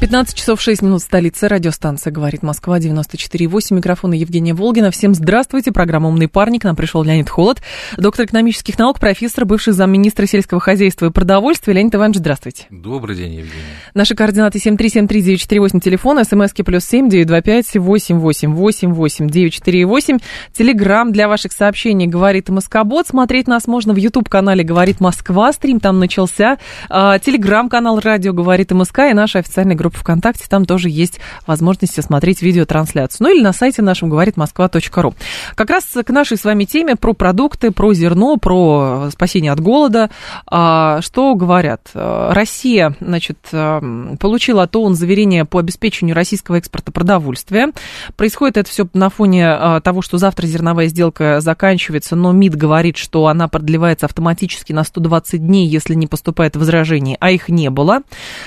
15 часов 6 минут столицы. Радиостанция «Говорит Москва» 94,8. Микрофон Евгения Волгина. Всем здравствуйте. Программа «Умный парень». К нам пришел Леонид Холод, доктор экономических наук, профессор, бывший замминистра сельского хозяйства и продовольствия. Леонид Иванович, здравствуйте. Добрый день, Евгения. Наши координаты 7373948, телефон, смски плюс 7 925 8888 948. Телеграмм для ваших сообщений «Говорит Москобот». Смотреть нас можно в YouTube-канале «Говорит Москва». Стрим там начался. А, телеграм-канал «Радио говорит МСК» и наша официальная группа группа ВКонтакте, там тоже есть возможность смотреть видеотрансляцию. Ну или на сайте нашем говорит москва.ру. Как раз к нашей с вами теме про продукты, про зерно, про спасение от голода. А, что говорят? Россия, значит, получила от ООН заверение по обеспечению российского экспорта продовольствия. Происходит это все на фоне а, того, что завтра зерновая сделка заканчивается, но МИД говорит, что она продлевается автоматически на 120 дней, если не поступает возражений, а их не было.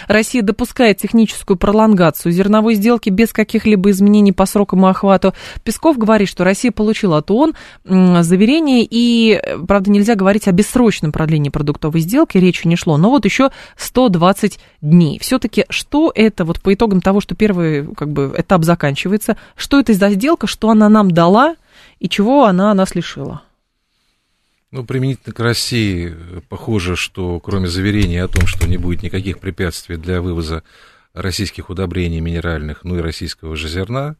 Россия допускает техническую техническую пролонгацию зерновой сделки без каких-либо изменений по срокам и охвату. Песков говорит, что Россия получила от ООН заверение, и, правда, нельзя говорить о бессрочном продлении продуктовой сделки, речи не шло, но вот еще 120 дней. Все-таки что это, вот по итогам того, что первый как бы, этап заканчивается, что это за сделка, что она нам дала и чего она нас лишила? Ну, применительно к России, похоже, что кроме заверения о том, что не будет никаких препятствий для вывоза российских удобрений минеральных, ну и российского же зерна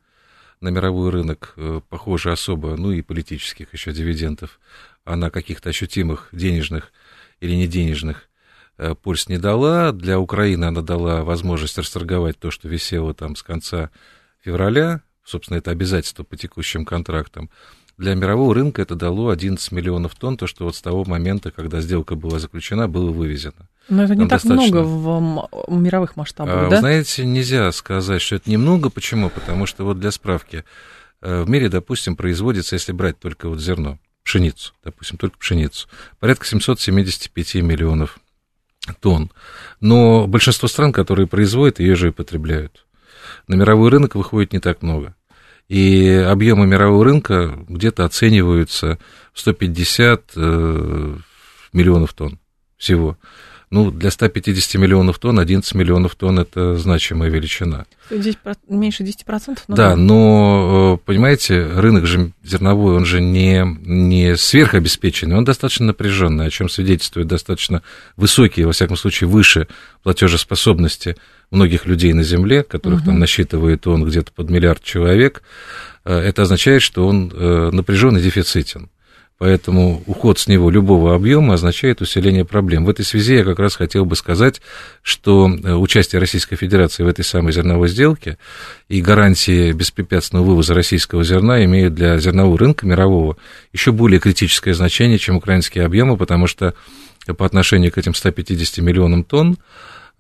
на мировой рынок, э, похоже, особо, ну и политических еще дивидендов, а на каких-то ощутимых денежных или не денежных э, польз не дала. Для Украины она дала возможность расторговать то, что висело там с конца февраля, собственно, это обязательство по текущим контрактам. Для мирового рынка это дало 11 миллионов тонн, то, что вот с того момента, когда сделка была заключена, было вывезено. Но это не Там так достаточно... много в мировых масштабах, а, да? знаете, нельзя сказать, что это немного. Почему? Потому что вот для справки, э, в мире, допустим, производится, если брать только вот зерно, пшеницу, допустим, только пшеницу, порядка 775 миллионов тонн. Но большинство стран, которые производят, ее же и потребляют. На мировой рынок выходит не так много. И объемы мирового рынка где-то оцениваются в 150 э, миллионов тонн всего. Ну, для 150 миллионов тонн 11 миллионов тонн – это значимая величина. Здесь меньше 10%? Ну, да, но, э, понимаете, рынок же зерновой, он же не, не сверхобеспеченный, он достаточно напряженный, о чем свидетельствует достаточно высокие, во всяком случае, выше платежеспособности многих людей на Земле, которых угу. там насчитывает он где-то под миллиард человек. Э, это означает, что он э, напряжен и дефицитен. Поэтому уход с него любого объема означает усиление проблем. В этой связи я как раз хотел бы сказать, что э, участие Российской Федерации в этой самой зерновой сделке и гарантии беспрепятственного вывоза российского зерна имеют для зернового рынка мирового еще более критическое значение, чем украинские объемы, потому что по отношению к этим 150 миллионам тонн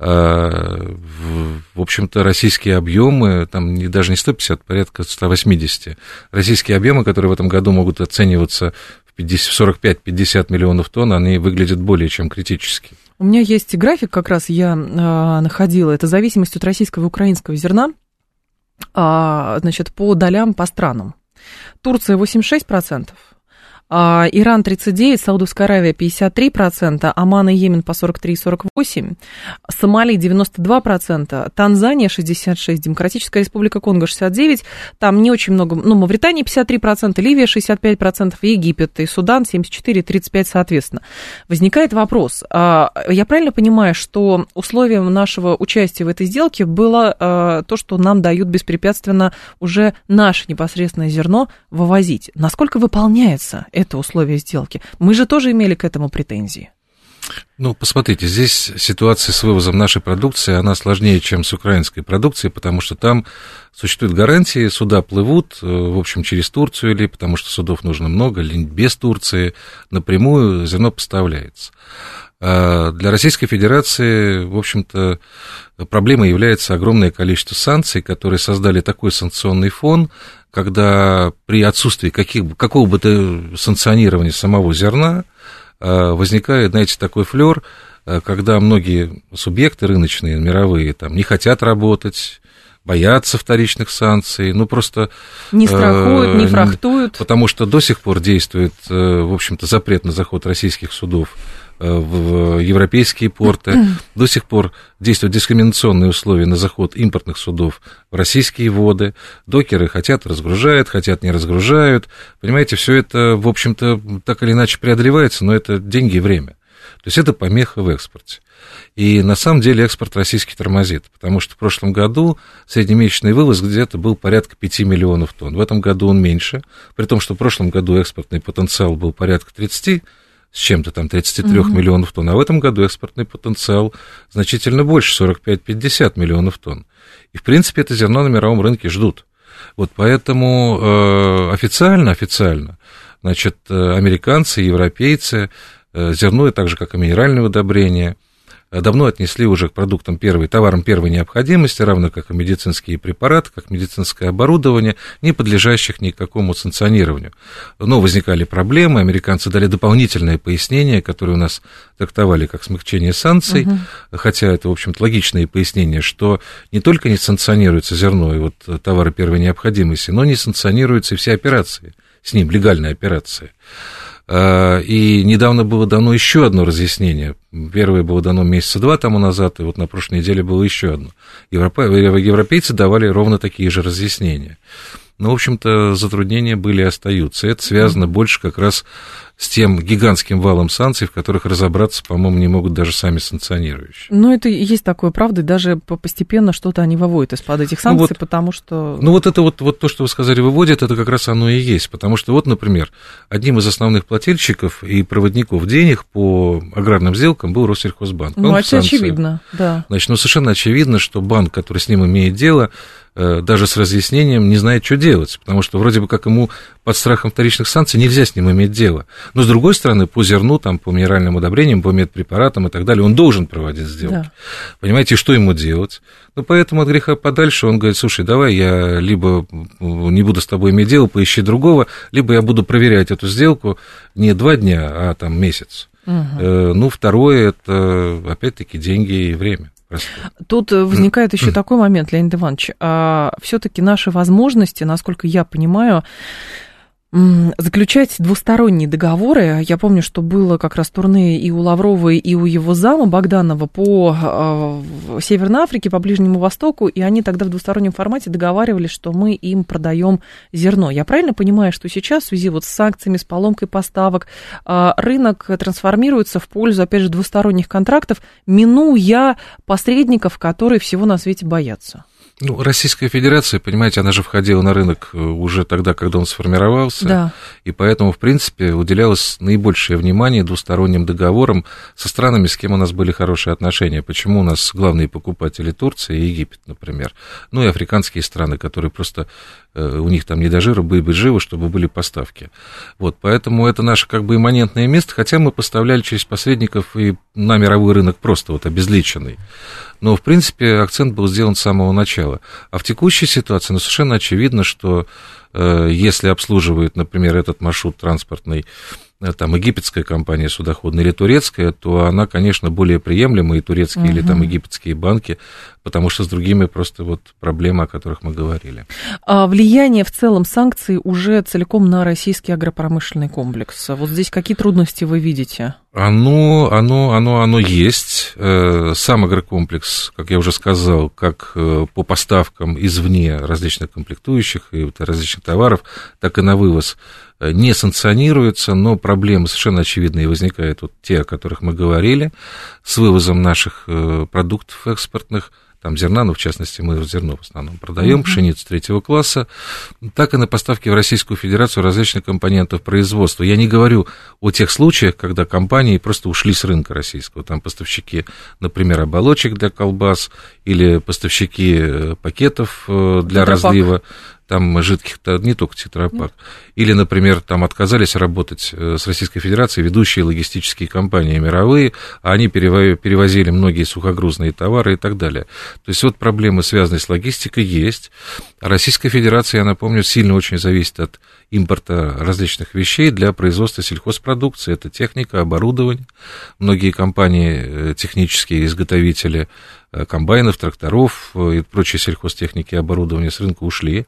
в общем-то, российские объемы, там не, даже не 150, порядка 180. Российские объемы, которые в этом году могут оцениваться 45-50 миллионов тонн, они выглядят более чем критически. У меня есть график, как раз я э, находила, это зависимость от российского и украинского зерна, э, значит, по долям по странам. Турция 86%, а, Иран 39, Саудовская Аравия 53%, Оман и Йемен по 43-48%, Сомали 92%, Танзания 66%, Демократическая Республика Конго 69%, там не очень много, ну, Мавритания 53%, Ливия 65%, Египет и Судан 74-35% соответственно. Возникает вопрос, а, я правильно понимаю, что условием нашего участия в этой сделке было а, то, что нам дают беспрепятственно уже наше непосредственное зерно вывозить? Насколько выполняется это условие сделки. Мы же тоже имели к этому претензии. Ну, посмотрите, здесь ситуация с вывозом нашей продукции, она сложнее, чем с украинской продукцией, потому что там существуют гарантии, суда плывут, э, в общем, через Турцию или потому что судов нужно много, или без Турции, напрямую зерно поставляется. А для Российской Федерации, в общем-то, проблемой является огромное количество санкций, которые создали такой санкционный фон, когда при отсутствии каких, какого бы то санкционирования самого зерна а, возникает, знаете, такой флер, а, когда многие субъекты рыночные, мировые, там, не хотят работать, боятся вторичных санкций, ну просто... Не страхуют, э, не фрахтуют. Потому что до сих пор действует, э, в общем-то, запрет на заход российских судов э, в европейские порты. До сих пор действуют дискриминационные условия на заход импортных судов в российские воды. Докеры хотят разгружают, хотят не разгружают. Понимаете, все это, в общем-то, так или иначе преодолевается, но это деньги и время. То есть это помеха в экспорте. И на самом деле экспорт российский тормозит, потому что в прошлом году среднемесячный вывоз где-то был порядка 5 миллионов тонн. В этом году он меньше, при том, что в прошлом году экспортный потенциал был порядка 30 с чем-то там 33 угу. миллионов тонн, а в этом году экспортный потенциал значительно больше, 45-50 миллионов тонн. И, в принципе, это зерно на мировом рынке ждут. Вот поэтому э, официально, официально, значит, э, американцы, европейцы, э, зерно, так же, как и минеральные удобрения – давно отнесли уже к продуктам первой, товарам первой необходимости, равно как и медицинские препараты, как медицинское оборудование, не подлежащих никакому санкционированию. Но возникали проблемы, американцы дали дополнительное пояснение, которое у нас трактовали как смягчение санкций, угу. хотя это, в общем-то, логичное пояснение, что не только не санкционируется зерно и вот товары первой необходимости, но не санкционируются и все операции с ним, легальные операции. А, и недавно было дано еще одно разъяснение. Первое было дано месяца два тому назад, и вот на прошлой неделе было еще одно. Европейцы давали ровно такие же разъяснения. Но, в общем-то, затруднения были и остаются. Это связано больше как раз с тем гигантским валом санкций, в которых разобраться, по-моему, не могут даже сами санкционирующие. Ну, это и есть такое, правда, даже постепенно что-то они выводят из-под этих санкций, ну, вот, потому что... Ну, вот это вот, вот то, что вы сказали, выводят, это как раз оно и есть, потому что вот, например, одним из основных плательщиков и проводников денег по аграрным сделкам был Россельхозбанк. Ну, это очевидно, да. Значит, ну, совершенно очевидно, что банк, который с ним имеет дело, Э, даже с разъяснением не знает, что делать, потому что вроде бы как ему под страхом вторичных санкций нельзя с ним иметь дело. Но, с другой стороны, по зерну, там, по минеральным удобрениям, по медпрепаратам и так далее, он должен проводить сделки. Да. Понимаете, что ему делать? Ну, поэтому от греха подальше он говорит, слушай, давай я либо не буду с тобой иметь дело, поищи другого, либо я буду проверять эту сделку не два дня, а там месяц. Угу. Ну, второе, это, опять-таки, деньги и время. Тут э, возникает еще такой момент, Леонид Иванович. А, Все-таки наши возможности, насколько я понимаю, заключать двусторонние договоры. Я помню, что было как раз турне и у Лавровой, и у его зама Богданова по э, Северной Африке, по Ближнему Востоку, и они тогда в двустороннем формате договаривались, что мы им продаем зерно. Я правильно понимаю, что сейчас в связи вот с санкциями, с поломкой поставок, э, рынок трансформируется в пользу, опять же, двусторонних контрактов, минуя посредников, которые всего на свете боятся? Ну, Российская Федерация, понимаете, она же входила на рынок э, уже тогда, когда он сформировался, да. и поэтому, в принципе, уделялось наибольшее внимание двусторонним договорам со странами, с кем у нас были хорошие отношения. Почему у нас главные покупатели Турция и Египет, например, ну и африканские страны, которые просто Э, у них там не до жира, были бы живы, чтобы были поставки. Вот, поэтому это наше как бы имманентное место, хотя мы поставляли через посредников и на мировой рынок просто вот обезличенный. Но, в принципе, акцент был сделан с самого начала. А в текущей ситуации, ну, совершенно очевидно, что э, если обслуживает, например, этот маршрут транспортный там египетская компания судоходная или турецкая, то она, конечно, более приемлема, и турецкие угу. или там египетские банки, потому что с другими просто вот проблемы, о которых мы говорили. А влияние в целом санкций уже целиком на российский агропромышленный комплекс. Вот здесь какие трудности вы видите? Оно, оно, оно, оно есть. Э, сам агрокомплекс, как я уже сказал, как э, по поставкам извне различных комплектующих и различных товаров, так и на вывоз Э, не санкционируется, но проблемы совершенно очевидные возникают, вот те, о которых мы говорили, с вывозом наших э, продуктов экспортных, там зерна, ну, в частности, мы зерно в основном продаем, uh-huh. пшеницу третьего класса, так и на поставки в Российскую Федерацию различных компонентов производства. Я не говорю о тех случаях, когда компании просто ушли с рынка российского. Там поставщики, например, оболочек для колбас или поставщики э, пакетов для Тетрапак. разлива там жидких, не только тетрапак. Или, например, там отказались работать э, с Российской Федерацией ведущие логистические компании мировые, а они перевозили многие сухогрузные товары и так далее. То есть вот проблемы, связанные с логистикой, есть. Российская Федерация, я напомню, сильно очень зависит от импорта различных вещей для производства сельхозпродукции. Это техника, оборудование. Многие компании, э, технические изготовители комбайнов, тракторов э, и прочей сельхозтехники и оборудования с рынка ушли,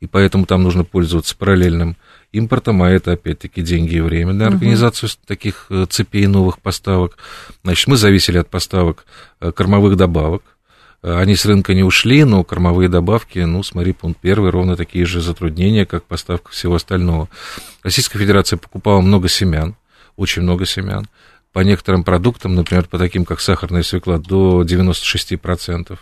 и поэтому там нужно пользоваться параллельным импортом, а это, опять-таки, деньги и время для организации угу. таких цепей новых поставок. Значит, мы зависели от поставок кормовых добавок, они с рынка не ушли, но кормовые добавки, ну, смотри, пункт первый, ровно такие же затруднения, как поставка всего остального. Российская Федерация покупала много семян, очень много семян. По некоторым продуктам, например, по таким, как сахарная свекла, до 96%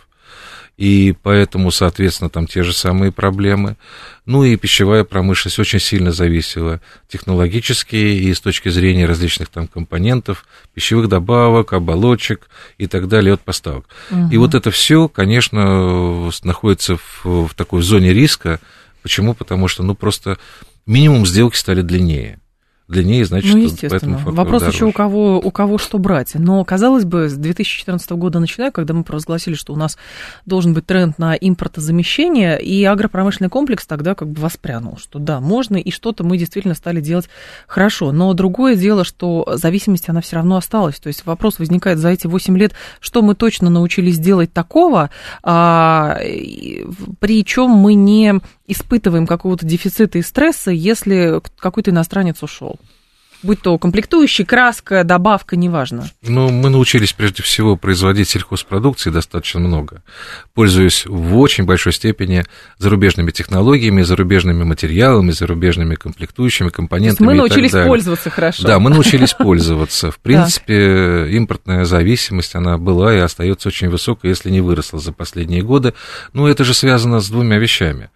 и поэтому, соответственно, там те же самые проблемы. Ну и пищевая промышленность очень сильно зависела технологически и с точки зрения различных там компонентов, пищевых добавок, оболочек и так далее от поставок. Угу. И вот это все, конечно, находится в, в такой зоне риска. Почему? Потому что, ну, просто минимум сделки стали длиннее длиннее, значит, ну, естественно. Вопрос дороже. еще у кого, у кого что брать. Но, казалось бы, с 2014 года начиная, когда мы провозгласили, что у нас должен быть тренд на импортозамещение, и агропромышленный комплекс тогда как бы воспрянул, что да, можно, и что-то мы действительно стали делать хорошо. Но другое дело, что зависимость, она все равно осталась. То есть вопрос возникает за эти 8 лет, что мы точно научились делать такого, а, причем мы не испытываем какого-то дефицита и стресса, если какой-то иностранец ушел будь то комплектующий, краска, добавка, неважно? Ну, мы научились прежде всего производить сельхозпродукции достаточно много, пользуясь в очень большой степени зарубежными технологиями, зарубежными материалами, зарубежными комплектующими, компонентами. мы научились пользоваться хорошо. Да, мы научились пользоваться. В принципе, импортная зависимость, она была и остается очень высокой, если не выросла за последние годы. Но это же связано с двумя вещами.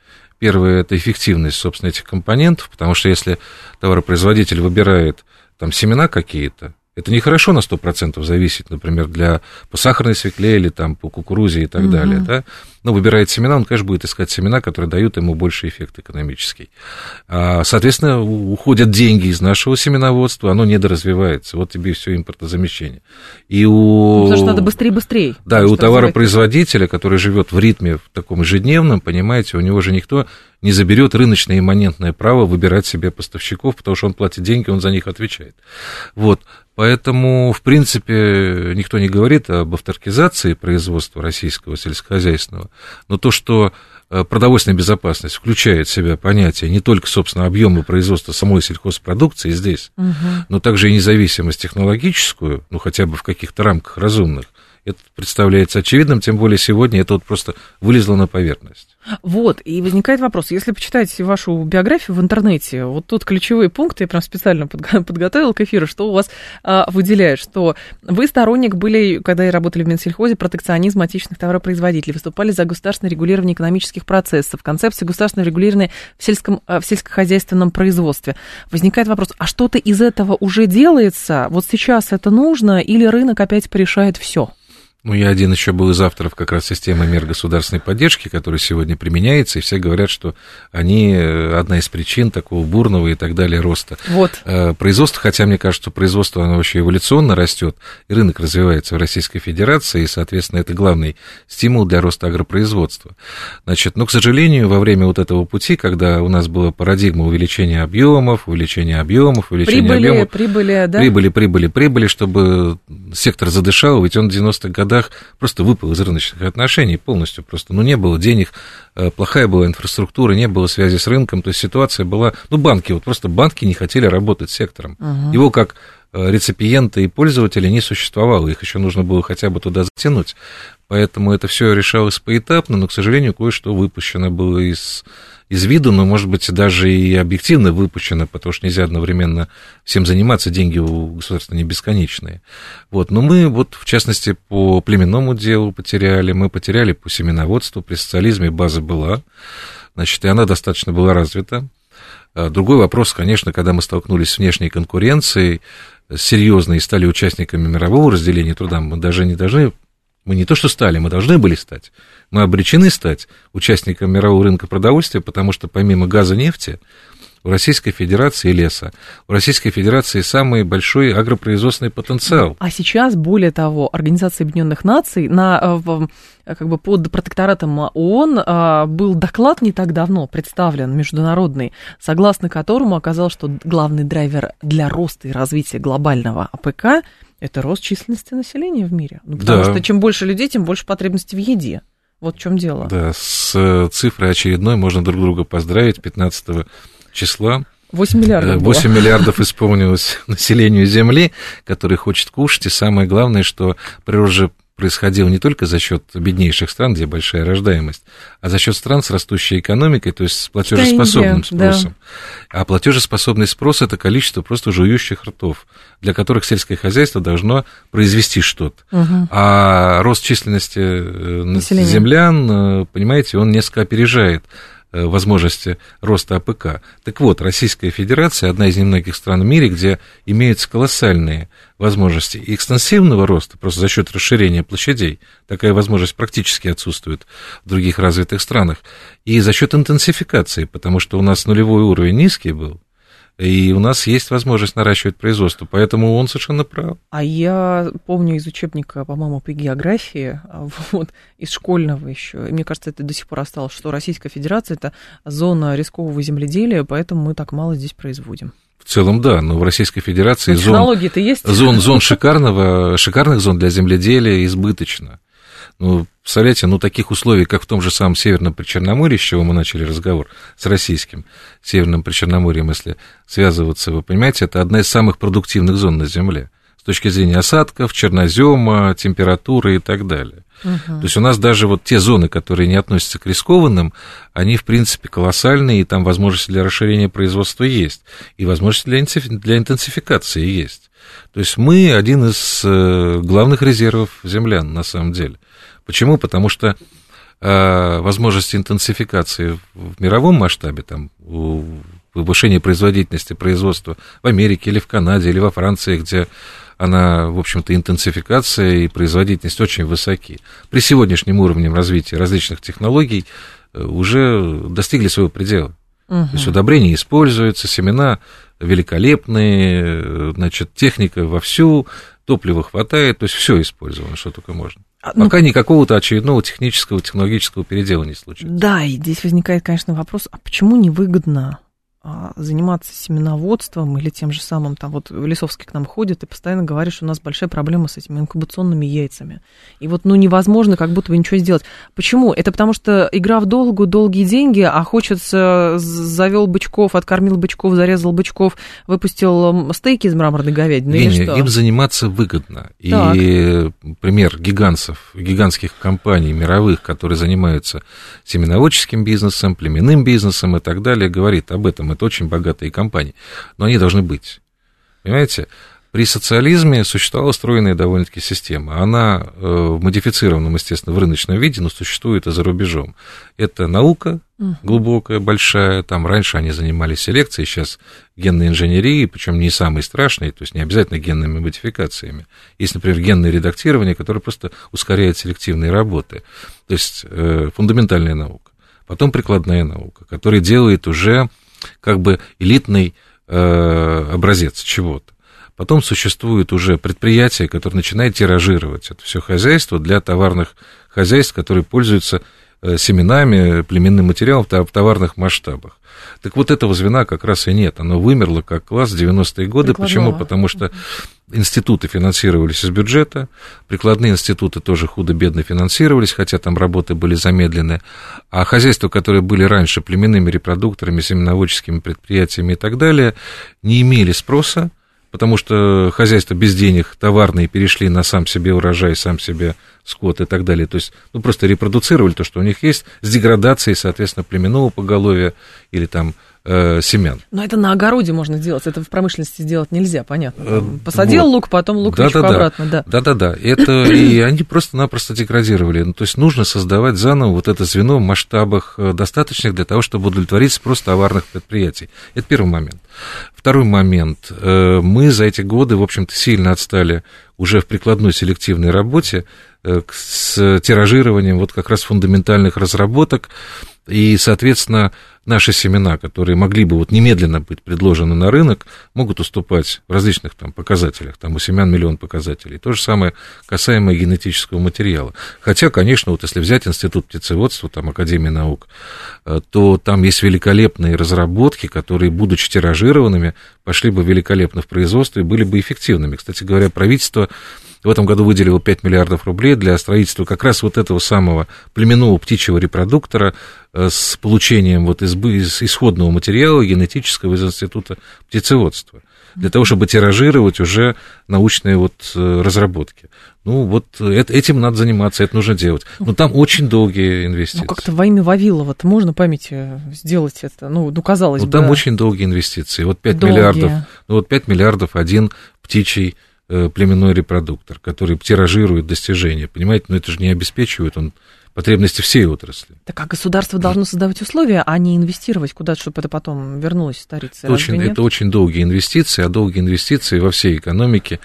Первое – это эффективность, собственно, этих компонентов, потому что если товаропроизводитель выбирает там семена какие-то, это нехорошо на 100% зависеть, например, для, по сахарной свекле или там, по кукурузе и так угу. далее. Да? Но выбирает семена, он, конечно, будет искать семена, которые дают ему больше эффект экономический. А, соответственно, уходят деньги из нашего семеноводства, оно недоразвивается. Вот тебе все импортозамещение. И у... Ну, потому что надо быстрее быстрее. Да, и у товаропроизводителя, который живет в ритме в таком ежедневном, понимаете, у него же никто не заберет рыночное имманентное право выбирать себе поставщиков, потому что он платит деньги, он за них отвечает. Вот. Поэтому, в принципе, никто не говорит об авторкизации производства российского сельскохозяйственного, но то, что э, продовольственная безопасность включает в себя понятие не только, собственно, объема производства самой сельхозпродукции здесь, угу. но также и независимость технологическую, ну, хотя бы в каких-то рамках разумных, это представляется очевидным, тем более сегодня это вот просто вылезло на поверхность. Вот, и возникает вопрос, если почитать вашу биографию в интернете, вот тут ключевые пункты, я прям специально подготовила к эфиру, что у вас а, выделяет, что вы сторонник были, когда работали в Минсельхозе, протекционизм отечественных товаропроизводителей, выступали за государственное регулирование экономических процессов, концепции государственного регулирования в, сельском, а, в сельскохозяйственном производстве. Возникает вопрос, а что-то из этого уже делается? Вот сейчас это нужно или рынок опять порешает все? Ну, я один еще был из авторов как раз системы мер государственной поддержки, которая сегодня применяется, и все говорят, что они э, одна из причин такого бурного и так далее роста. Вот. Э, производство, хотя мне кажется, что производство, оно вообще эволюционно растет, и рынок развивается в Российской Федерации, и, соответственно, это главный стимул для роста агропроизводства. Значит, но, к сожалению, во время вот этого пути, когда у нас была парадигма увеличения объемов, увеличения объемов, увеличения прибыли, объемов, прибыли, да? прибыли, прибыли, прибыли, чтобы сектор задышал, ведь он в 90-х годах годах просто выпал из рыночных отношений полностью просто. Ну, не было денег, э, плохая была инфраструктура, не было связи с рынком, то есть ситуация была... Ну, банки, вот просто банки не хотели работать с сектором. Угу. Его как э, реципиента и пользователя не существовало, их еще нужно было хотя бы туда затянуть. Поэтому это все решалось поэтапно, но, к сожалению, кое-что выпущено было из из виду, но, может быть, даже и объективно выпущено, потому что нельзя одновременно всем заниматься, деньги у государства не бесконечные. Вот. Но мы, вот, в частности, по племенному делу потеряли, мы потеряли по семеноводству, при социализме база была, значит, и она достаточно была развита. А другой вопрос, конечно, когда мы столкнулись с внешней конкуренцией, серьезно и стали участниками мирового разделения труда, мы даже не должны Мы не то что стали, мы должны были стать. Мы обречены стать участником мирового рынка продовольствия, потому что помимо газа, нефти, у Российской Федерации леса. У Российской Федерации самый большой агропроизводственный потенциал. А сейчас, более того, Организация Объединенных Наций на, э, как бы под протекторатом ООН а, был доклад не так давно представлен международный, согласно которому оказалось, что главный драйвер для роста и развития глобального АПК это рост численности населения в мире. Ну, потому да. что чем больше людей, тем больше потребностей в еде. Вот в чем дело. Да, с э, цифрой очередной можно друг друга поздравить. 15 числа 8 миллиардов. 8 было. миллиардов исполнилось населению Земли, который хочет кушать. И самое главное, что природа происходило не только за счет беднейших стран, где большая рождаемость, а за счет стран с растущей экономикой, то есть с платежеспособным спросом. Да. А платежеспособный спрос это количество просто жующих ртов, для которых сельское хозяйство должно произвести что-то. Угу. А рост численности э, Население. землян, э, понимаете, он несколько опережает возможности роста АПК. Так вот, Российская Федерация одна из немногих стран в мире, где имеются колоссальные возможности экстенсивного роста, просто за счет расширения площадей. Такая возможность практически отсутствует в других развитых странах. И за счет интенсификации, потому что у нас нулевой уровень низкий был, и у нас есть возможность наращивать производство, поэтому он совершенно прав. А я помню из учебника, по-моему, по географии, вот, из школьного еще, и мне кажется, это до сих пор осталось, что Российская Федерация – это зона рискового земледелия, поэтому мы так мало здесь производим. В целом, да, но в Российской Федерации но зон, есть? зон, зон шикарного, шикарных зон для земледелия избыточно. Ну, представляете, ну, таких условий, как в том же самом Северном Причерноморье, с чего мы начали разговор, с российским Северным Причерноморьем, если связываться, вы понимаете, это одна из самых продуктивных зон на Земле с точки зрения осадков, чернозема, температуры и так далее. Угу. То есть у нас даже вот те зоны, которые не относятся к рискованным, они, в принципе, колоссальные, и там возможности для расширения производства есть, и возможности для, для интенсификации есть. То есть мы один из э, главных резервов землян, на самом деле. Почему? Потому что э, возможности интенсификации в мировом масштабе, там, повышения производительности производства в Америке или в Канаде или во Франции, где она, в общем-то, интенсификация и производительность очень высоки. При сегодняшнем уровне развития различных технологий э, уже достигли своего предела. Угу. То есть удобрения используются, семена великолепные, э, значит, техника вовсю, топлива хватает, то есть все использовано, что только можно. А, ну, Пока никакого-то очередного технического, технологического передела не случилось. Да, и здесь возникает, конечно, вопрос, а почему невыгодно заниматься семеноводством или тем же самым, там вот Лисовский к нам ходит и постоянно говорит, что у нас большая проблема с этими инкубационными яйцами. И вот, ну, невозможно как будто бы ничего сделать. Почему? Это потому что игра в долгу, долгие деньги, а хочется, завел бычков, откормил бычков, зарезал бычков, выпустил стейки из мраморной говядины Не, или что? Им заниматься выгодно. Так. И пример гигантов, гигантских компаний мировых, которые занимаются семеноводческим бизнесом, племенным бизнесом и так далее, говорит об этом это очень богатые компании, но они должны быть. Понимаете? При социализме существовала стройная довольно-таки система. Она э, в модифицированном, естественно, в рыночном виде, но существует и за рубежом. Это наука глубокая, большая. Там раньше они занимались селекцией, сейчас генной инженерией, причем не самой страшной, то есть не обязательно генными модификациями. Есть, например, генное редактирование, которое просто ускоряет селективные работы. То есть э, фундаментальная наука. Потом прикладная наука, которая делает уже как бы элитный э, образец чего-то. Потом существует уже предприятие, которое начинает тиражировать это все хозяйство для товарных хозяйств, которые пользуются семенами, племенным материалом в товарных масштабах. Так вот этого звена как раз и нет. Оно вымерло как класс в 90-е годы. Почему? Потому что институты финансировались из бюджета, прикладные институты тоже худо-бедно финансировались, хотя там работы были замедлены, а хозяйства, которые были раньше племенными репродукторами, семеноводческими предприятиями и так далее, не имели спроса, потому что хозяйства без денег товарные перешли на сам себе урожай, сам себе скот и так далее. То есть, ну, просто репродуцировали то, что у них есть, с деградацией, соответственно, племенного поголовья или там э, семян. Но это на огороде можно сделать, это в промышленности сделать нельзя, понятно. Э, Посадил вот. лук, потом лук да, да, обратно, да. Да-да-да, это и они просто-напросто деградировали. Ну, то есть нужно создавать заново вот это звено в масштабах э, достаточных для того, чтобы удовлетворить спрос товарных предприятий. Это первый момент. Второй момент. Э, мы за эти годы, в общем-то, сильно отстали уже в прикладной селективной работе с тиражированием вот как раз фундаментальных разработок, и, соответственно, наши семена, которые могли бы вот немедленно быть предложены на рынок, могут уступать в различных там показателях. Там у семян миллион показателей. То же самое касаемо генетического материала. Хотя, конечно, вот если взять Институт птицеводства, там Академия наук, э, то там есть великолепные разработки, которые, будучи тиражированными, пошли бы великолепно в производство и были бы эффективными. Кстати говоря, правительство в этом году выделила 5 миллиардов рублей для строительства как раз вот этого самого племенного птичьего репродуктора э, с получением вот из, из исходного материала генетического из Института птицеводства для того, чтобы тиражировать уже научные вот э, разработки. Ну, вот это, этим надо заниматься, это нужно делать. Но там очень долгие инвестиции. Ну, как-то во имя Вавилова-то можно памяти сделать это? Ну, ну казалось ну, бы. там очень долгие инвестиции. Вот 5 долгие. миллиардов, ну, вот 5 миллиардов один птичий Э, племенной репродуктор, который тиражирует достижения, понимаете, но это же не обеспечивает он потребности всей отрасли. Так а государство должно создавать условия, а не инвестировать куда-то, чтобы это потом вернулось старице. Очень, это очень долгие инвестиции, а долгие инвестиции во всей экономике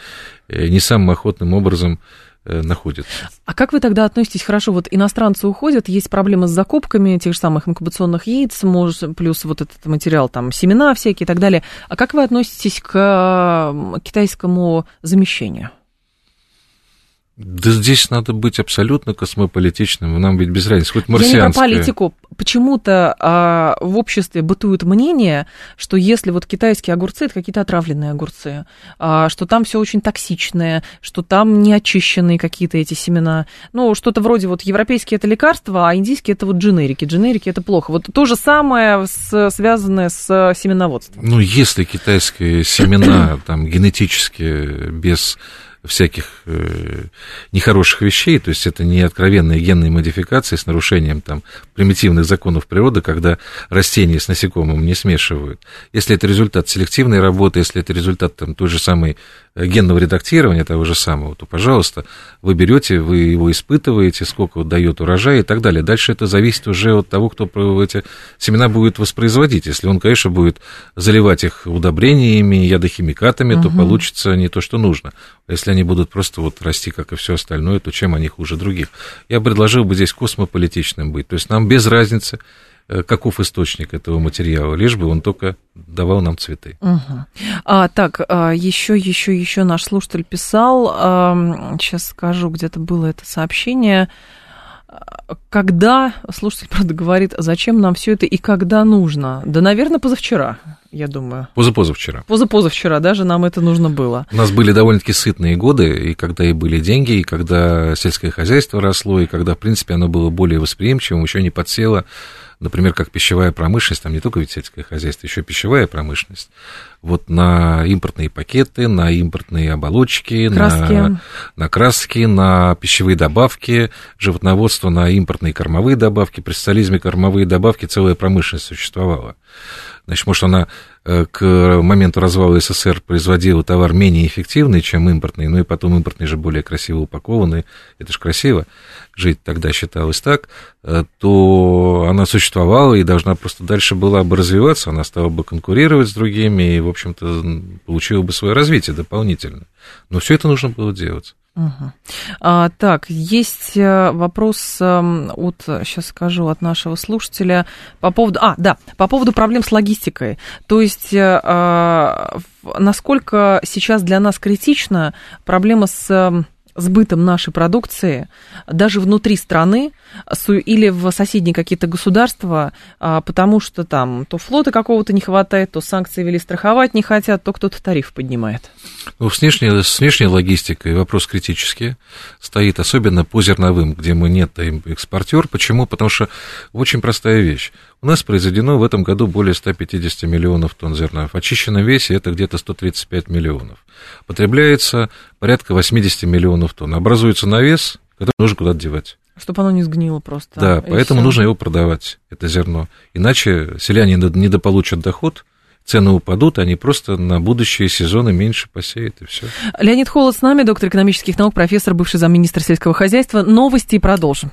э, не самым охотным образом Э, находится. А как вы тогда относитесь? Хорошо, вот иностранцы уходят, есть проблемы с закупками тех же самых инкубационных яиц, может, плюс вот этот материал, там, семена всякие и так далее. А как вы относитесь к китайскому замещению? Да здесь надо быть абсолютно космополитичным, нам ведь без разницы, хоть марсианское. Я не про политику. Почему-то а, в обществе бытует мнение, что если вот китайские огурцы, это какие-то отравленные огурцы, а, что там все очень токсичное, что там не очищенные какие-то эти семена. Ну, что-то вроде вот европейские это лекарства, а индийские это вот дженерики. Дженерики это плохо. Вот то же самое с, связанное с семеноводством. Ну, если китайские семена там генетически без всяких э, нехороших вещей, то есть это не откровенные генные модификации с нарушением там примитивных законов природы, когда растения с насекомым не смешивают. Если это результат селективной работы, если это результат там, той же самой Э, генного редактирования того же самого, то, пожалуйста, вы берете, вы его испытываете, сколько дает урожай и так далее. Дальше это зависит уже от того, кто эти семена будет воспроизводить. Если он, конечно, будет заливать их удобрениями, ядохимикатами, угу. то получится не то, что нужно. А если они будут просто вот расти, как и все остальное, то чем они хуже других? Я предложил бы здесь космополитичным быть. То есть нам без разницы, Э, каков источник этого материала, лишь бы он только давал нам цветы. Угу. А, так, еще, еще, еще наш слушатель писал, сейчас скажу, где-то было это сообщение, когда, слушатель, правда, говорит, зачем нам все это и когда нужно? Да, наверное, позавчера, я думаю. Позапозавчера. Позапозавчера даже нам это нужно было. У нас были довольно-таки сытные годы, и когда и были деньги, и когда сельское хозяйство росло, и когда, в принципе, оно было более восприимчивым, еще не подсело например, как пищевая промышленность, там не только ведь сельское хозяйство, еще пищевая промышленность, вот на импортные пакеты, на импортные оболочки, краски. На, на краски, на пищевые добавки, животноводство на импортные кормовые добавки. При социализме кормовые добавки целая промышленность существовала. Значит, может, она к моменту развала СССР производила товар менее эффективный, чем импортный, ну и потом импортный же более красиво упакованный, это же красиво, жить тогда считалось так, э, то она существовала и должна просто дальше была бы развиваться, она стала бы конкурировать с другими и, в общем-то, получила бы свое развитие дополнительно. Но все это нужно было делать. Угу. А, так, есть э, вопрос эм, от, сейчас скажу, от нашего слушателя по поводу, а, да, по поводу проблем с логистикой. То есть, э, а, насколько сейчас для нас критична проблема с эм, сбытом нашей продукции даже внутри страны или в соседние какие-то государства, а, потому что там то флота какого-то не хватает, то санкции вели страховать не хотят, то кто-то тариф поднимает. Ну, с внешней, с внешней логистикой вопрос критический стоит, особенно по зерновым, где мы нет экспортер. Почему? Потому что очень простая вещь. У нас произведено в этом году более 150 миллионов тонн зерна. В очищенном весе это где-то 135 миллионов. Потребляется порядка 80 миллионов тонн. Образуется навес, который нужно куда-то девать. Чтобы оно не сгнило просто. Да, поэтому всё. нужно его продавать, это зерно. Иначе селяне недополучат доход, цены упадут, они просто на будущие сезоны меньше посеют, и все. Леонид Холод с нами, доктор экономических наук, профессор, бывший замминистра сельского хозяйства. Новости и продолжим.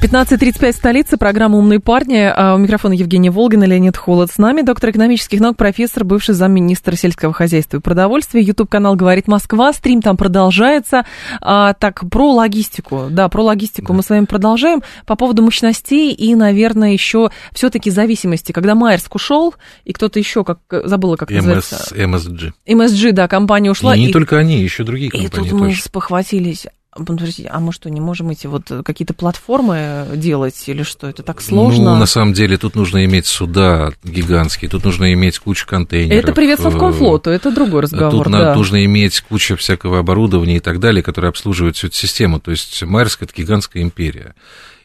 15.35 столица, программа «Умные парни». А у микрофона Евгения Волгина, Леонид Холод с нами, доктор экономических наук, профессор, бывший замминистра сельского хозяйства и продовольствия. Ютуб-канал «Говорит Москва», стрим там продолжается. А, так, про логистику. Да, про логистику да. мы с вами продолжаем. По поводу мощностей и, наверное, еще все-таки зависимости. Когда Майерск ушел, и кто-то еще, как забыла, как MS, называется. MSG. MSG, да, компания ушла. И, и не только они, еще другие компании И тут тоже. мы спохватились. Подождите, а мы что, не можем эти вот э, какие-то платформы делать или что? Это так сложно? Ну, на самом деле, тут нужно иметь суда гигантские, тут нужно иметь кучу контейнеров. Это привет Совкомфлоту, это другой разговор, Тут да. нужно иметь кучу всякого оборудования и так далее, которое обслуживает всю эту систему. То есть Майерск – это гигантская империя.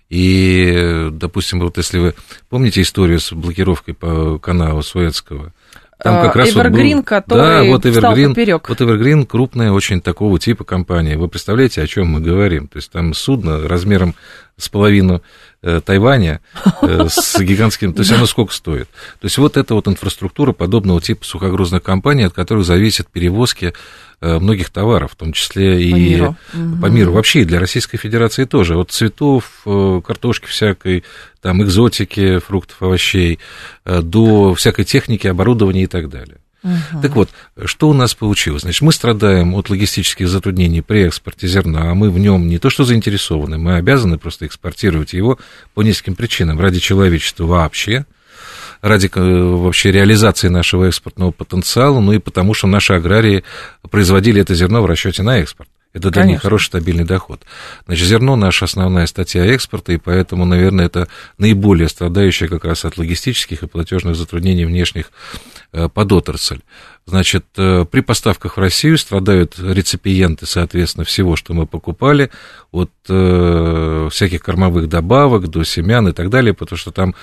И, допустим, вот если вы помните историю с блокировкой по каналу Суэцкого, там как раз Evergreen, вот был, который да, вот Evergreen, поперек. Вот Evergreen крупная очень такого типа компания. Вы представляете, о чем мы говорим? То есть там судно размером с половину Тайваня э, с гигантским... То есть оно сколько стоит? То есть вот эта вот инфраструктура подобного типа сухогрузных компаний, от которых зависят перевозки э, многих товаров, в том числе и по миру. по миру. Вообще и для Российской Федерации тоже. От цветов, картошки всякой, там экзотики, фруктов, овощей, до всякой техники, оборудования и так далее. Угу. Так вот, что у нас получилось? Значит, мы страдаем от логистических затруднений при экспорте зерна, а мы в нем не то что заинтересованы, мы обязаны просто экспортировать его по нескольким причинам. Ради человечества вообще, ради э, вообще реализации нашего экспортного потенциала, ну и потому что наши аграрии производили это зерно в расчете на экспорт. Это для Конечно. них хороший стабильный доход. Значит, зерно наша основная статья экспорта, и поэтому, наверное, это наиболее страдающая как раз от логистических и платежных затруднений внешних Э, подотрасль. Значит, э, при поставках в Россию страдают реципиенты, соответственно, всего, что мы покупали, от э, всяких кормовых добавок до семян и так далее, потому что там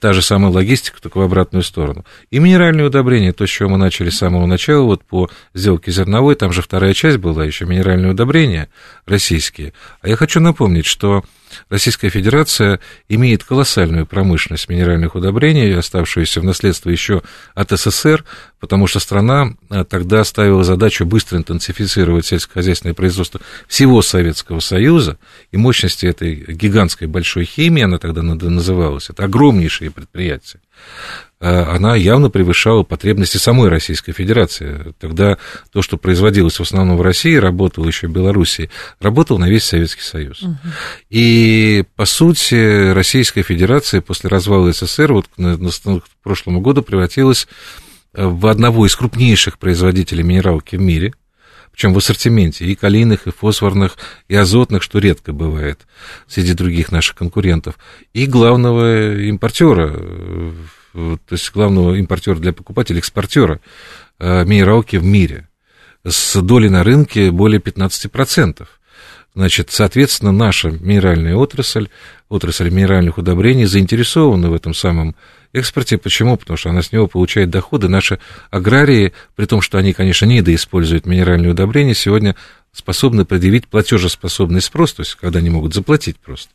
та же самая логистика, только в обратную сторону. И минеральные удобрения, то, с чего мы начали с самого начала, вот по сделке зерновой, там же вторая часть была, еще минеральные удобрения российские. А я хочу напомнить, что Российская Федерация имеет колоссальную промышленность минеральных удобрений, оставшуюся в наследство еще от СССР, потому что страна а, тогда ставила задачу быстро интенсифицировать сельскохозяйственное производство всего Советского Союза, и мощности этой гигантской большой химии, она тогда называлась, это огромнейшие предприятия. Э, она явно превышала потребности самой Российской Федерации. Тогда то, что производилось в основном в России, работало еще в Белоруссии, работал на весь Советский Союз. Угу. И, по сути, Российская Федерация после развала СССР вот к прошлому году превратилась в одного из крупнейших производителей минералки в мире, причем в ассортименте и калийных, и фосфорных, и азотных, что редко бывает среди других наших конкурентов, и главного импортера то есть главного импортера для покупателя, экспортера э, минералки в мире с долей на рынке более 15%. Значит, соответственно, наша минеральная отрасль, отрасль минеральных удобрений заинтересована в этом самом экспорте. Почему? Потому что она с него получает доходы. Наши аграрии, при том, что они, конечно, недоиспользуют минеральные удобрения, сегодня способны предъявить платежеспособный спрос, то есть когда они могут заплатить просто.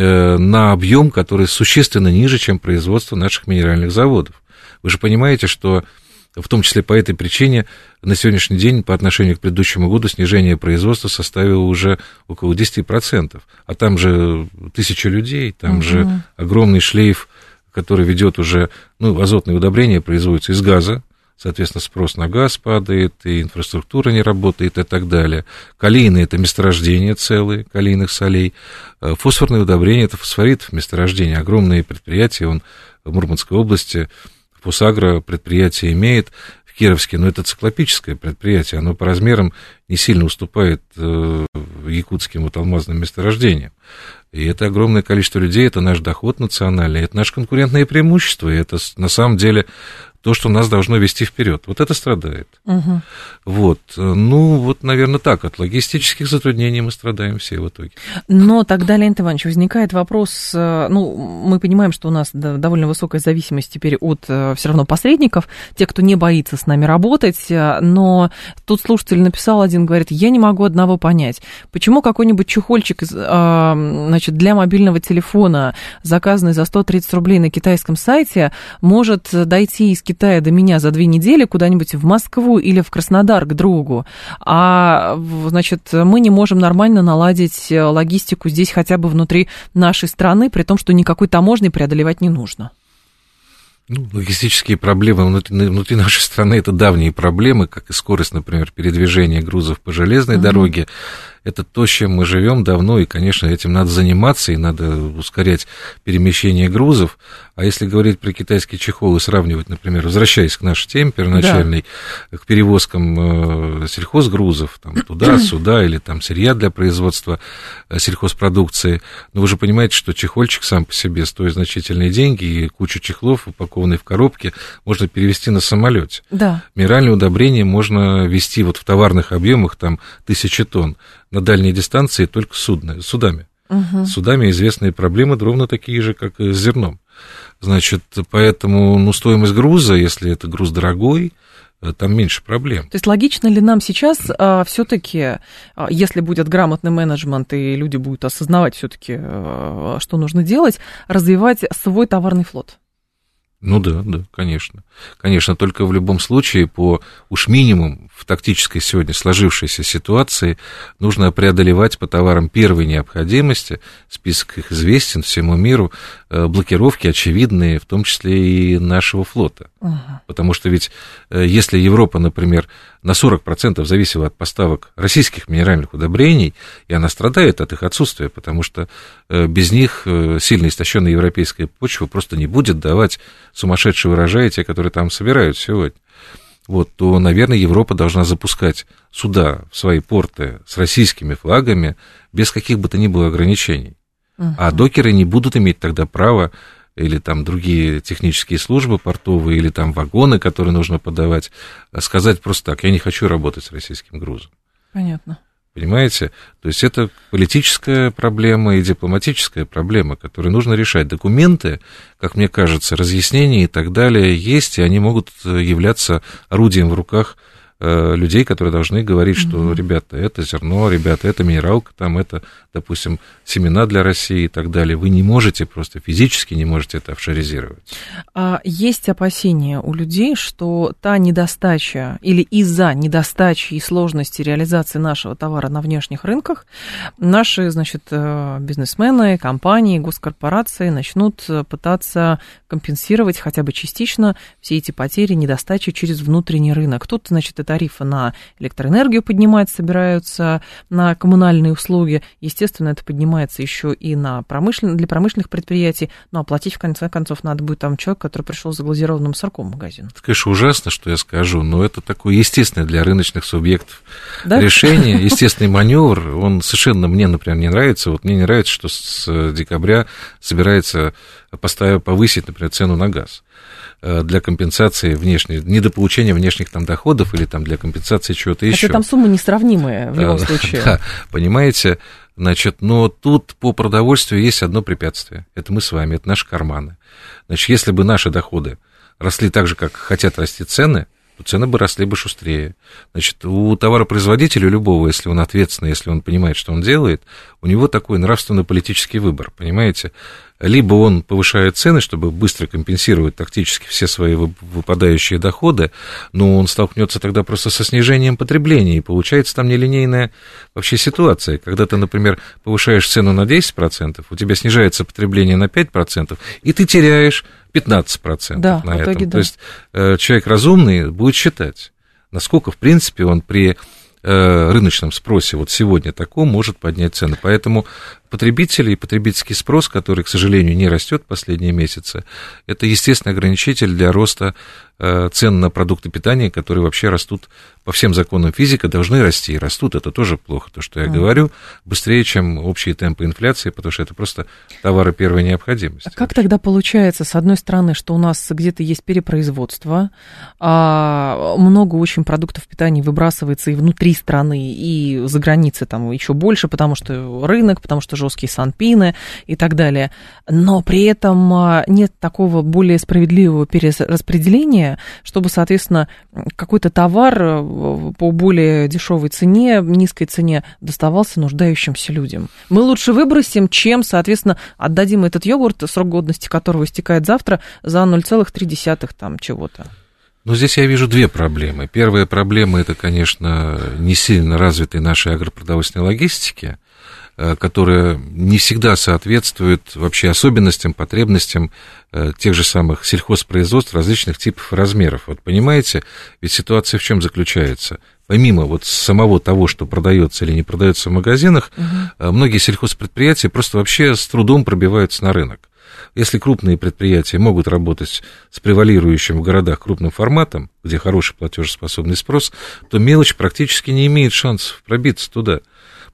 Э, на объем, который существенно ниже, чем производство наших минеральных заводов. Вы же понимаете, что в том числе по этой причине на сегодняшний день по отношению к предыдущему году снижение производства составило уже около 10%. А там же тысяча людей, там угу. же огромный шлейф, который ведет уже, ну, азотные удобрения производятся из газа, соответственно, спрос на газ падает, и инфраструктура не работает и так далее. Калийные – это месторождения целые, калийных солей. Э, фосфорные удобрения – это фосфорит месторождения. Огромные предприятия, он в Мурманской области, Фосагро предприятие имеет, в Кировске, но это циклопическое предприятие, оно по размерам не сильно уступает э, якутским вот алмазным месторождениям. И это огромное количество людей, это наш доход национальный, это наше конкурентное преимущество, и это на самом деле то, что нас должно вести вперед. Вот это страдает. Угу. Вот. Ну, вот, наверное, так. От логистических затруднений мы страдаем все в итоге. Но тогда, Леонид Иванович, возникает вопрос, э, ну, мы понимаем, что у нас довольно высокая зависимость теперь от э, все равно посредников, те, кто не боится с нами работать, э, но тут слушатель написал один, говорит, я не могу одного понять, почему какой-нибудь чехольчик значит, для мобильного телефона, заказанный за 130 рублей на китайском сайте, может дойти из Китая до меня за две недели куда-нибудь в Москву или в Краснодар к другу, а, значит, мы не можем нормально наладить э, логистику здесь хотя бы внутри нашей страны, при том, что никакой таможни преодолевать не нужно. Ну, логистические проблемы внутри, внутри нашей страны это давние проблемы, как и скорость, например, передвижения грузов по железной mm-hmm. дороге это то, с чем мы живем давно, и, конечно, этим надо заниматься, и надо ускорять перемещение грузов. А если говорить про китайские чехолы, сравнивать, например, возвращаясь к нашей теме первоначальной, да. к перевозкам э, сельхозгрузов, там, туда-сюда, или там сырья для производства э, сельхозпродукции, но вы же понимаете, что чехольчик сам по себе стоит значительные деньги, и кучу чехлов, упакованных в коробке, можно перевести на самолете. Да. Минеральные удобрения можно вести вот в товарных объемах, там, тысячи тонн на дальней дистанции только судно, судами. Угу. Судами известные проблемы ровно такие же, как и с зерном. Значит, поэтому ну, стоимость груза, если это груз дорогой, э, там меньше проблем. То есть логично ли нам сейчас а, все-таки, а, если будет грамотный менеджмент и люди будут осознавать все-таки, а, что нужно делать, развивать свой товарный флот? Ну да, да, конечно. Конечно, только в любом случае по уж минимум в тактической сегодня сложившейся ситуации нужно преодолевать по товарам первой необходимости, список их известен всему миру, блокировки очевидные, в том числе и нашего флота. Угу. Потому что ведь э, если Европа, например, на 40% зависела от поставок российских минеральных удобрений, и она страдает от их отсутствия, потому что э, без них сильно истощенная европейская почва просто не будет давать сумасшедшие урожаи, те, которые там собирают сегодня, вот, то, наверное, Европа должна запускать суда в свои порты с российскими флагами без каких бы то ни было ограничений. Uh-huh. А докеры не будут иметь тогда права или там другие технические службы портовые, или там вагоны, которые нужно подавать, сказать просто так, я не хочу работать с российским грузом. Понятно. Понимаете? То есть это политическая проблема и дипломатическая проблема, которую нужно решать. Документы, как мне кажется, разъяснения и так далее есть, и они могут являться орудием в руках людей, которые должны говорить, что, mm-hmm. ребята, это зерно, ребята, это минералка, там это, допустим, семена для России и так далее. Вы не можете просто физически не можете это офшоризировать. А есть опасения у людей, что та недостача или из-за недостачи и сложности реализации нашего товара на внешних рынках наши, значит, э, бизнесмены, компании, госкорпорации начнут пытаться компенсировать хотя бы частично все эти потери, недостачи через внутренний рынок. Тут, значит, тарифы на электроэнергию поднимать собираются, на коммунальные услуги. Естественно, это поднимается еще и на промышлен... для промышленных предприятий. Но оплатить, в конце концов, надо будет там человек, который пришел с заглазированным сырком в магазин. Это, конечно, ужасно, что я скажу, но это такое естественное для рыночных субъектов да? решение, естественный маневр. Он совершенно мне, например, не нравится. Вот мне не нравится, что с декабря собирается поставить, повысить, например, цену на газ. Э, для компенсации внешней, недополучения внешних там доходов или там для компенсации чего-то еще. Хотя там суммы несравнимые в любом случае. Да, понимаете, значит, но тут по продовольствию есть одно препятствие. Это мы с вами, это наши карманы. Значит, если бы наши доходы росли так же, как хотят расти цены, то цены бы росли бы шустрее. Значит, у товаропроизводителя любого, если он ответственный, если он понимает, что он делает, у него такой нравственно-политический выбор, понимаете? Либо он повышает цены, чтобы быстро компенсировать тактически все свои выпадающие доходы, но он столкнется тогда просто со снижением потребления, и получается там нелинейная вообще ситуация. Когда ты, например, повышаешь цену на 10%, у тебя снижается потребление на 5%, и ты теряешь 15% да, на этом. Да. То есть э, человек разумный будет считать, насколько, в принципе, он при э, рыночном спросе вот сегодня таком может поднять цены. Поэтому потребители и потребительский спрос, который, к сожалению, не растет последние месяцы, это естественный ограничитель для роста Э, цен на продукты питания, которые вообще растут по всем законам физики, должны расти. И растут, это тоже плохо, то, что я mm. говорю, быстрее, чем общие темпы инфляции, потому что это просто товары первой необходимости. А как тогда получается, с одной стороны, что у нас где-то есть перепроизводство, а много очень продуктов питания выбрасывается и внутри страны, и за границей там еще больше, потому что рынок, потому что жесткие санпины и так далее. Но при этом а, нет такого более справедливого перераспределения чтобы, соответственно, какой-то товар э, по более дешевой цене, низкой цене доставался нуждающимся людям. Мы лучше выбросим, чем, соответственно, отдадим этот йогурт, срок годности которого истекает завтра, за 0,3 там чего-то. Ну, здесь я вижу две проблемы. Первая проблема – это, конечно, не сильно развитой нашей агропродовольственной логистики, которая не всегда соответствует вообще особенностям, потребностям э, тех же самых сельхозпроизводств различных типов и размеров. Вот понимаете, ведь ситуация в чем заключается? Помимо вот самого того, что продается или не продается в магазинах, угу. многие сельхозпредприятия просто вообще с трудом пробиваются на рынок. Если крупные предприятия могут работать с превалирующим в городах крупным форматом, где хороший платежеспособный спрос, то мелочь практически не имеет шансов пробиться туда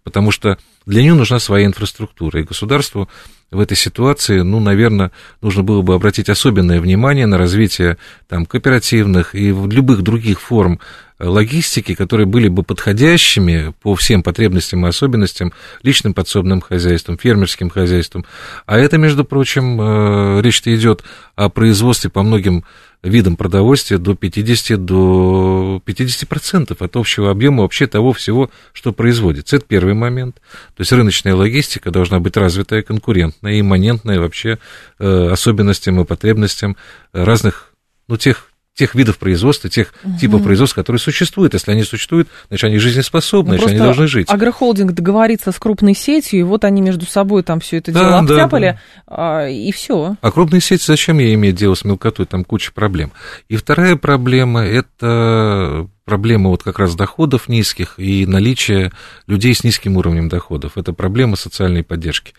потому что для нее нужна своя инфраструктура, и государству в этой ситуации, ну, наверное, нужно было бы обратить особенное внимание на развитие там, кооперативных и любых других форм логистики, которые были бы подходящими по всем потребностям и особенностям личным подсобным хозяйством, фермерским хозяйством. А это, между прочим, э, речь-то идет о производстве по многим видам продовольствия до 50, до 50% от общего объема вообще того всего, что производится. Это первый момент. То есть рыночная логистика должна быть развитая, конкурентная, имманентная вообще э, особенностям и потребностям разных, ну, тех тех видов производства, тех угу. типов производства, которые существуют. Если они существуют, значит, они жизнеспособны, ну, значит, они должны жить. Агрохолдинг договорится с крупной сетью, и вот они между собой там все это дело да, обтяпали, да, да. и все. А крупные сети, зачем ей иметь дело с мелкотой? Там куча проблем. И вторая проблема – это проблема вот как раз доходов низких и наличия людей с низким уровнем доходов. Это проблема социальной поддержки.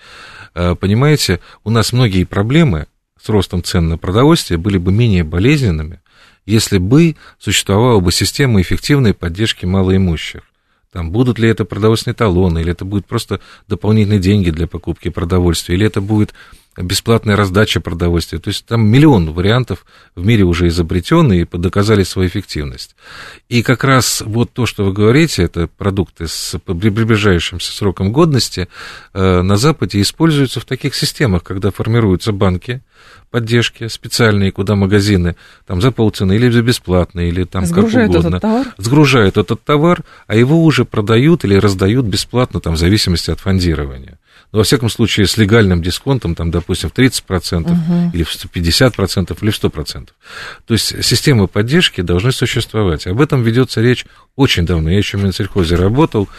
А, понимаете, у нас многие проблемы с ростом цен на продовольствие были бы менее болезненными, если бы существовала бы система эффективной поддержки малоимущих. Там, будут ли это продовольственные талоны, или это будут просто дополнительные деньги для покупки продовольствия, или это будет бесплатная раздача продовольствия. То есть там миллион вариантов в мире уже изобретены и доказали свою эффективность. И как раз вот то, что вы говорите, это продукты с приближающимся сроком годности, э, на Западе используются в таких системах, когда формируются банки, поддержки специальные, куда магазины там за полцены или за бесплатно, или там Сгружают как угодно. Этот товар? Сгружают этот товар, а его уже продают или раздают бесплатно, там, в зависимости от фондирования. Но, во всяком случае, с легальным дисконтом, там, допустим, в 30% угу. или в 50% или в 100%. То есть системы поддержки должны существовать. Об этом ведется речь очень давно. Я еще в Минсельхозе работал,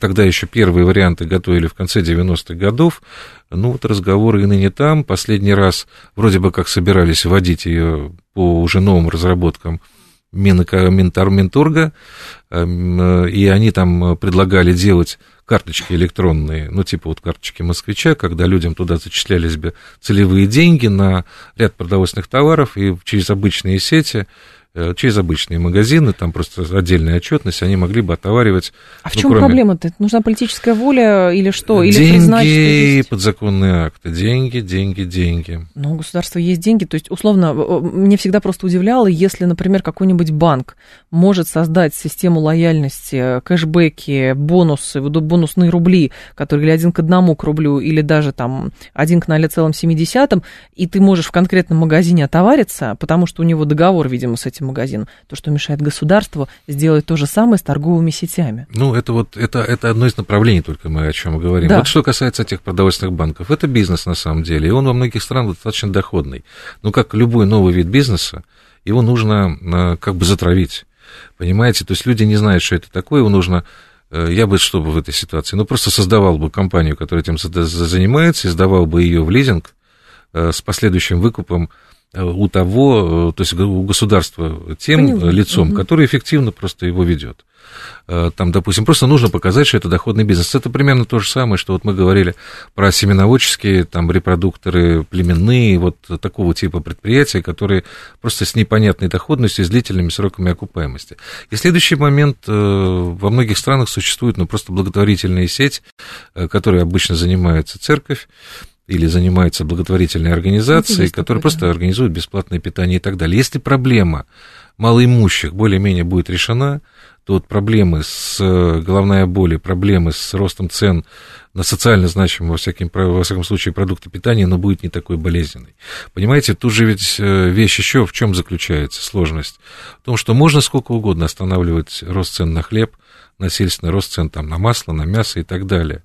тогда еще первые варианты готовили в конце 90-х годов. Ну, вот разговоры и ныне там. Последний раз вроде бы как собирались вводить ее по уже новым разработкам Минторга, эм, э, и они там предлагали делать карточки электронные, ну, типа вот карточки москвича, когда людям туда зачислялись бы целевые деньги на ряд продовольственных товаров, и через обычные сети через обычные магазины, там просто отдельная отчетность, они могли бы отоваривать. А в ну, чем кроме... проблема-то? Нужна политическая воля или что? Или деньги, признать, что есть... подзаконные акты, деньги, деньги, деньги. Ну, у государства есть деньги, то есть, условно, мне всегда просто удивляло, если, например, какой-нибудь банк может создать систему лояльности, кэшбэки, бонусы, бонусные рубли, которые или один к одному к рублю, или даже там один к 0,7, и ты можешь в конкретном магазине отовариться, потому что у него договор, видимо, с этим магазин. То, что мешает государству сделать то же самое с торговыми сетями. Ну, это вот, это, это одно из направлений только мы о чем говорим. Да. Вот что касается этих продовольственных банков, это бизнес на самом деле, и он во многих странах достаточно доходный. Но как любой новый вид бизнеса, его нужно а, как бы затравить. Понимаете, то есть люди не знают, что это такое, его нужно э, я бы что бы в этой ситуации? Ну, просто создавал бы компанию, которая этим занимается, и сдавал бы ее в лизинг э, с последующим выкупом у того, то есть у государства тем Поняла. лицом, угу. который эффективно просто его ведет. Э, там, допустим, просто нужно показать, что это доходный бизнес. Это примерно то же самое, что вот мы говорили про семеноводческие там, репродукторы племенные, вот такого типа предприятия, которые просто с непонятной доходностью, с длительными сроками окупаемости. И следующий момент, э, во многих странах существует ну, просто благотворительная сеть, э, которой обычно занимается церковь, или занимается благотворительной организацией, которая просто да. организует бесплатное питание и так далее. Если проблема малоимущих более-менее будет решена, то вот проблемы с э, головной болью, проблемы с ростом цен на социально значимые, во, всяким, во всяком случае, продукты питания, но будет не такой болезненной. Понимаете, тут же ведь э, вещь еще в чем заключается сложность? В том, что можно сколько угодно останавливать рост цен на хлеб, насильственный рост цен там, на масло, на мясо и так далее.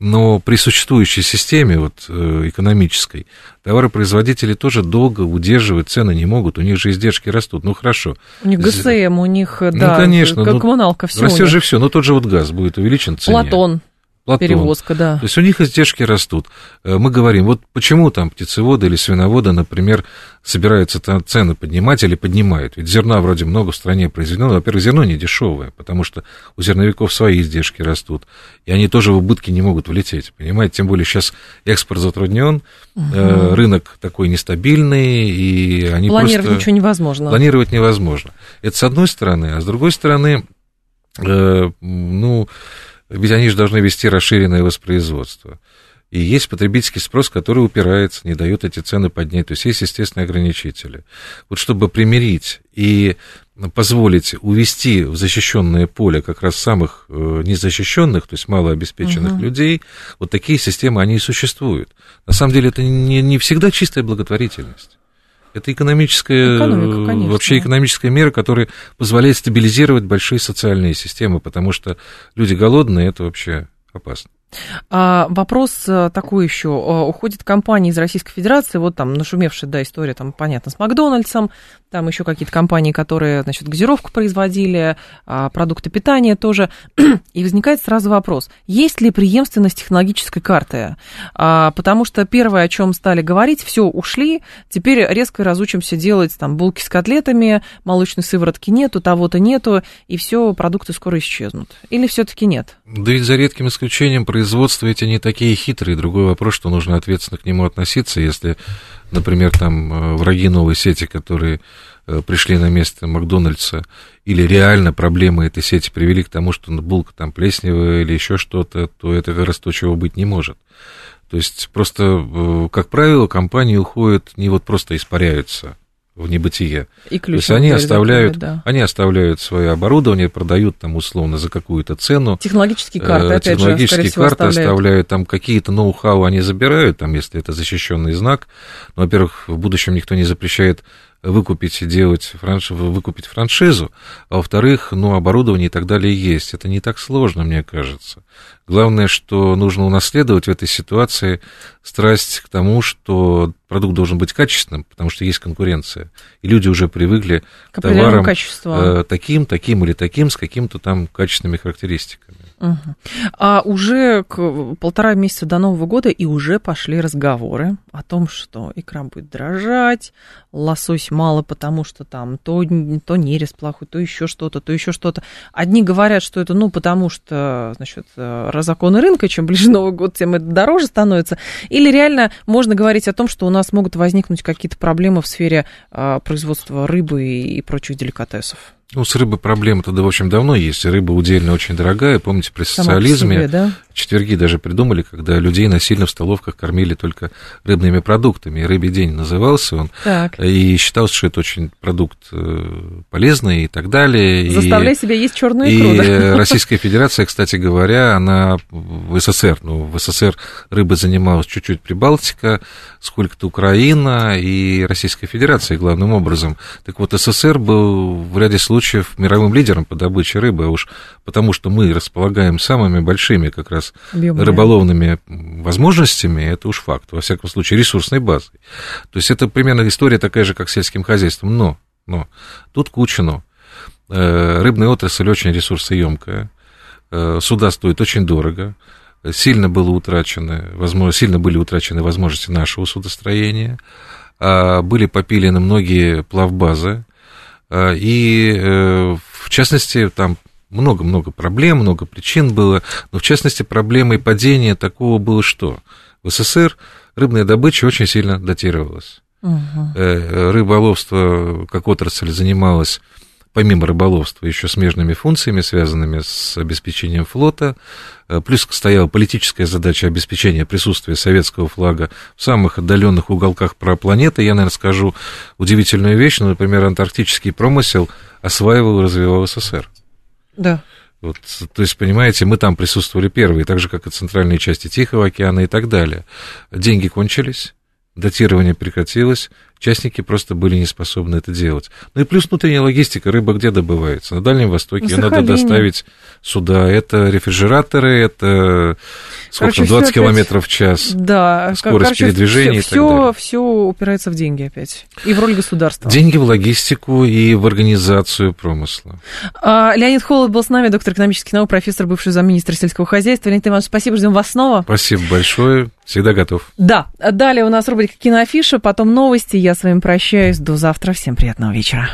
Но при существующей системе вот, э, экономической товаропроизводители тоже долго удерживать цены не могут, у них же издержки растут. Ну хорошо. У них ГСМ, у них, ну, да, конечно, как ну, коммуналка, все. Растет же все, но тот же вот газ будет увеличен в цене. Платон. Платон. Перевозка, да. То есть у них издержки растут. Э, мы говорим, вот почему там птицеводы или свиноводы, например, собираются цены поднимать или поднимают. Ведь зерна вроде много в стране произведено. Во-первых, зерно не дешевое, потому что у зерновиков свои издержки растут. И они тоже в убытки не могут влететь. Понимаете, тем более сейчас экспорт затруднен, угу. рынок такой нестабильный, и они Планировать просто... ничего невозможно. Планировать невозможно. Это с одной стороны. А с другой стороны, э, ну ведь они же должны вести расширенное воспроизводство. И есть потребительский спрос, который упирается, не дает эти цены поднять. То есть есть естественные ограничители. Вот чтобы примирить и позволить увести в защищенное поле как раз самых э, незащищенных, то есть малообеспеченных угу. людей, вот такие системы, они и существуют. На самом деле это не, не всегда чистая благотворительность. Это экономическая, Экономика, вообще экономическая мера, которая позволяет стабилизировать большие социальные системы, потому что люди голодные, это вообще опасно. А, вопрос э, такой еще. Э, уходит компания из Российской Федерации, вот там нашумевшая, да, история, там, понятно, с Макдональдсом, там еще какие-то компании, которые, значит, газировку производили, а, продукты питания тоже. И возникает сразу вопрос, есть ли преемственность технологической карты? А, потому что первое, о чем стали говорить, все, ушли, теперь резко разучимся делать там булки с котлетами, молочной сыворотки нету, того-то нету, и все, продукты скоро исчезнут. Или все-таки нет? Да и за редким исключением производства эти не такие хитрые. Другой вопрос, что нужно ответственно к нему относиться, если например, там э, враги новой сети, которые э, пришли на место Макдональдса, или реально проблемы этой сети привели к тому, что булка там плесневая или еще что-то, то это как раз то, чего быть не может. То есть просто, э, как правило, компании уходят, не вот просто испаряются, в небытие. И ключ То есть они оставляют, да. они оставляют свое оборудование, продают там условно за какую-то цену. Технологические карты, э, опять Технологические же, карты оставляют. оставляют, там какие-то ноу-хау они забирают, там, если это защищенный знак. Но, во-первых, в будущем никто не запрещает выкупить и делать франш... выкупить франшизу, а во-вторых, ну, оборудование и так далее есть. Это не так сложно, мне кажется. Главное, что нужно унаследовать в этой ситуации страсть к тому, что продукт должен быть качественным, потому что есть конкуренция. И люди уже привыкли к, товарам э, таким, таким или таким, с каким-то там качественными характеристиками. Угу. А уже к полтора месяца до Нового года и уже пошли разговоры о том, что икра будет дрожать, лосось мало, потому что там то, то нерез плохой, то еще что-то, то еще что-то. Одни говорят, что это, ну, потому что, значит, э, законы рынка, чем ближе Новый год, тем это дороже становится. Или реально можно говорить о том, что у нас могут возникнуть какие-то проблемы в сфере а, производства рыбы и прочих деликатесов? Ну, с рыбой проблемы тогда, в общем, давно есть. Рыба удельно очень дорогая. Помните, при социализме себе, да? четверги даже придумали, когда людей насильно в столовках кормили только рыбными продуктами. Рыбий день назывался он. Так. И считалось, что это очень продукт э, полезный и так далее. Заставляй и, себя есть черную икру. И да? Российская Федерация, кстати говоря, она в СССР, ну, в СССР рыба занималась чуть-чуть Прибалтика, сколько-то Украина и Российская Федерация главным образом. Так вот, СССР был в ряде случаев мировым лидером по добыче рыбы, а уж потому что мы располагаем самыми большими как раз Объемные. рыболовными возможностями, это уж факт, во всяком случае, ресурсной базой. То есть это примерно история такая же, как с сельским хозяйством, но, но тут куча но. Э, рыбная отрасль очень ресурсоемкая, э, суда стоят очень дорого, сильно было утрачено, возможно, сильно были утрачены возможности нашего судостроения, а, были попилены многие плавбазы, и в частности там много-много проблем, много причин было, но в частности проблемой падения такого было что? В СССР рыбная добыча очень сильно датировалась. Угу. Рыболовство как отрасль занималась помимо рыболовства, еще смежными функциями, связанными с обеспечением флота. Э, плюс стояла политическая задача обеспечения присутствия советского флага в самых отдаленных уголках планеты. Я, наверное, скажу удивительную вещь, но, например, антарктический промысел осваивал и развивал СССР. Да. Вот, то есть, понимаете, мы там присутствовали первые, так же, как и центральные части Тихого океана и так далее. Деньги кончились, датирование прекратилось, частники просто были не способны это делать. Ну и плюс внутренняя логистика, рыба где добывается? На Дальнем Востоке, ее надо доставить сюда. Это рефрижераторы, это сколько, Короче, 20 километров в час, да, скорость Короче, передвижения все, и так далее. Все упирается в деньги опять. И в роль государства. Деньги в логистику и в организацию промысла. А, Леонид Холод был с нами, доктор экономических наук, профессор, бывший замминистра сельского хозяйства. Леонид Иванович, спасибо, ждем вас снова. Спасибо большое, всегда готов. Да, далее у нас рубрика «Киноафиша», потом новости. Я с вами прощаюсь. До завтра. Всем приятного вечера.